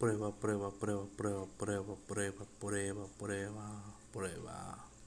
Prueba, prueba, prueba, prueba, prueba, prueba, prueba, prueba, prueba.